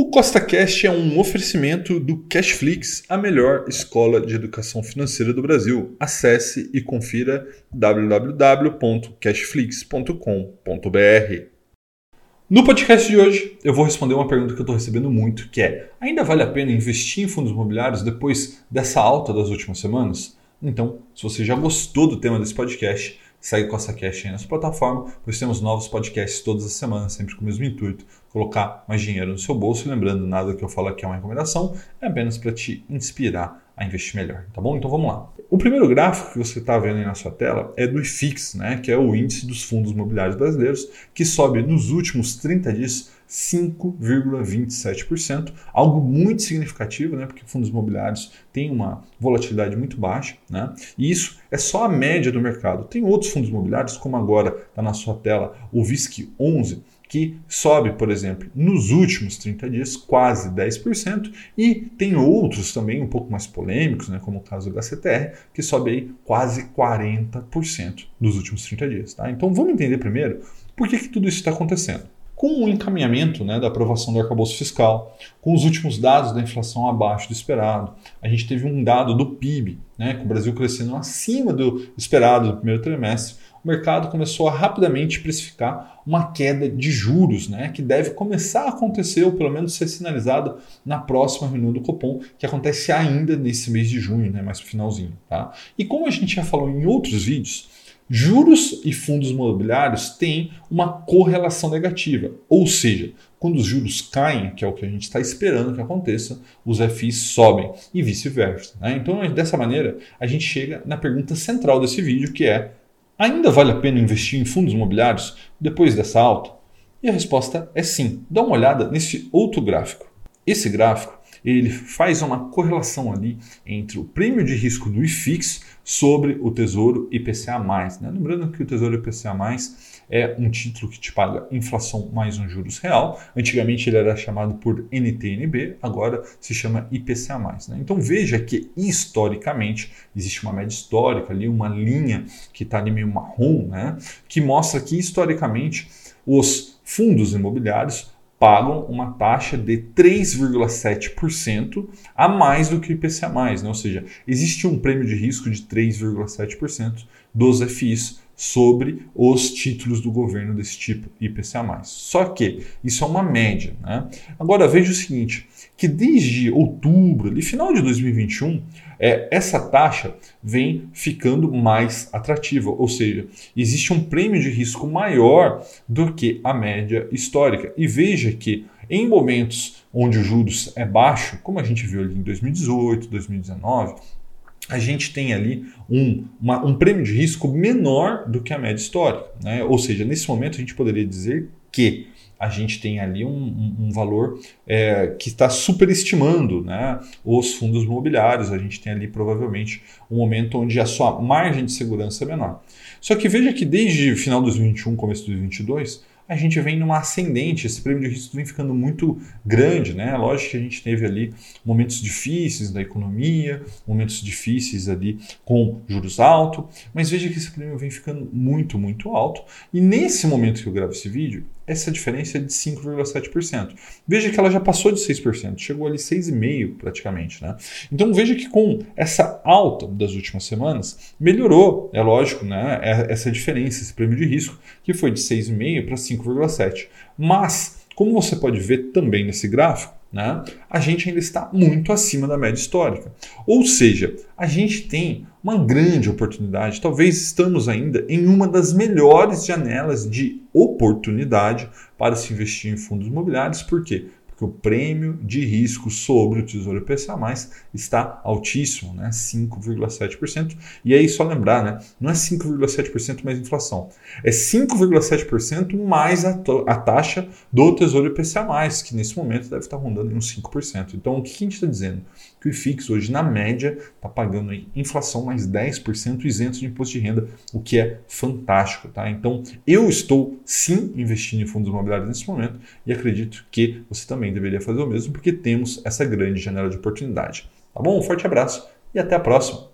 O CostaCast é um oferecimento do Cashflix, a melhor escola de educação financeira do Brasil. Acesse e confira www.cashflix.com.br. No podcast de hoje, eu vou responder uma pergunta que eu estou recebendo muito, que é: ainda vale a pena investir em fundos imobiliários depois dessa alta das últimas semanas? Então, se você já gostou do tema desse podcast, segue com essa Cash aí nessa plataforma, pois temos novos podcasts todas as semanas, sempre com o mesmo intuito, colocar mais dinheiro no seu bolso. Lembrando, nada que eu falo aqui é uma recomendação, é apenas para te inspirar a investir melhor, tá bom? Então vamos lá. O primeiro gráfico que você está vendo aí na sua tela é do IFIX, né, que é o índice dos fundos imobiliários brasileiros, que sobe nos últimos 30 dias 5,27%, algo muito significativo, né, porque fundos imobiliários têm uma volatilidade muito baixa, né, e isso é só a média do mercado. Tem outros fundos imobiliários, como agora está na sua tela o VISC 11, que sobe, por exemplo, nos últimos 30 dias quase 10%, e tem outros também um pouco mais polêmicos, né, como o caso da CTR, que sobe aí quase 40% nos últimos 30 dias. Tá? Então vamos entender primeiro por que, que tudo isso está acontecendo. Com o encaminhamento né, da aprovação do arcabouço fiscal, com os últimos dados da inflação abaixo do esperado, a gente teve um dado do PIB, né, com o Brasil crescendo acima do esperado no primeiro trimestre, o mercado começou a rapidamente precificar uma queda de juros, né, que deve começar a acontecer, ou pelo menos ser sinalizada na próxima reunião do Copom, que acontece ainda nesse mês de junho, né, mais no finalzinho. Tá? E como a gente já falou em outros vídeos, juros e fundos imobiliários têm uma correlação negativa, ou seja, quando os juros caem, que é o que a gente está esperando que aconteça, os FIs sobem e vice-versa. Né? Então, dessa maneira, a gente chega na pergunta central desse vídeo, que é Ainda vale a pena investir em fundos imobiliários depois dessa alta? E a resposta é sim. Dá uma olhada nesse outro gráfico. Esse gráfico ele faz uma correlação ali entre o prêmio de risco do IFIX sobre o Tesouro IPCA+. Né? Lembrando que o Tesouro IPCA+, é um título que te paga inflação mais um juros real. Antigamente ele era chamado por NTNB, agora se chama IPCA+. Né? Então veja que historicamente existe uma média histórica ali, uma linha que está ali meio marrom, né? que mostra que historicamente os fundos imobiliários pagam uma taxa de 3,7% a mais do que o IPCA+, né? ou seja, existe um prêmio de risco de 3,7% dos FIs sobre os títulos do governo desse tipo IPCA+. Só que isso é uma média. Né? Agora veja o seguinte, que desde outubro, ali, final de 2021, é, essa taxa vem ficando mais atrativa, ou seja, existe um prêmio de risco maior do que a média histórica. E veja que em momentos onde o juros é baixo, como a gente viu ali em 2018, 2019, a gente tem ali um, uma, um prêmio de risco menor do que a média histórica. Né? Ou seja, nesse momento a gente poderia dizer que a gente tem ali um, um, um valor é, que está superestimando né, os fundos imobiliários. A gente tem ali provavelmente um momento onde a sua margem de segurança é menor. Só que veja que desde final de 2021, começo de 2022, a gente vem numa ascendente, esse prêmio de risco vem ficando muito grande, né? Lógico que a gente teve ali momentos difíceis da economia, momentos difíceis ali com juros altos, mas veja que esse prêmio vem ficando muito, muito alto. E nesse momento que eu gravo esse vídeo, essa diferença é de 5,7%. Veja que ela já passou de 6%, chegou ali 6,5% praticamente. Né? Então veja que com essa alta das últimas semanas, melhorou, é lógico, né, é, essa diferença, esse prêmio de risco, que foi de 6,5% para 5,7%. Mas, como você pode ver também nesse gráfico, né, a gente ainda está muito acima da média histórica. Ou seja, a gente tem uma grande oportunidade, talvez estamos ainda em uma das melhores janelas de oportunidade para se investir em fundos imobiliários. Por quê? Que o prêmio de risco sobre o Tesouro IPCA+, está altíssimo, né? 5,7%. E aí só lembrar, né? não é 5,7% mais inflação, é 5,7% mais a, a, taxa do Tesouro IPCA+, que nesse momento deve estar rondando em uns 5%. Então o que a gente está dizendo? Que o IFIX hoje, na média, está pagando aí inflação mais 10% isento de imposto de renda, o que é fantástico. Tá? Então eu estou sim investindo em fundos imobiliários nesse momento e acredito que você também também deveria fazer o mesmo, porque temos essa grande janela de oportunidade. Tá bom? Um forte abraço e até a próxima!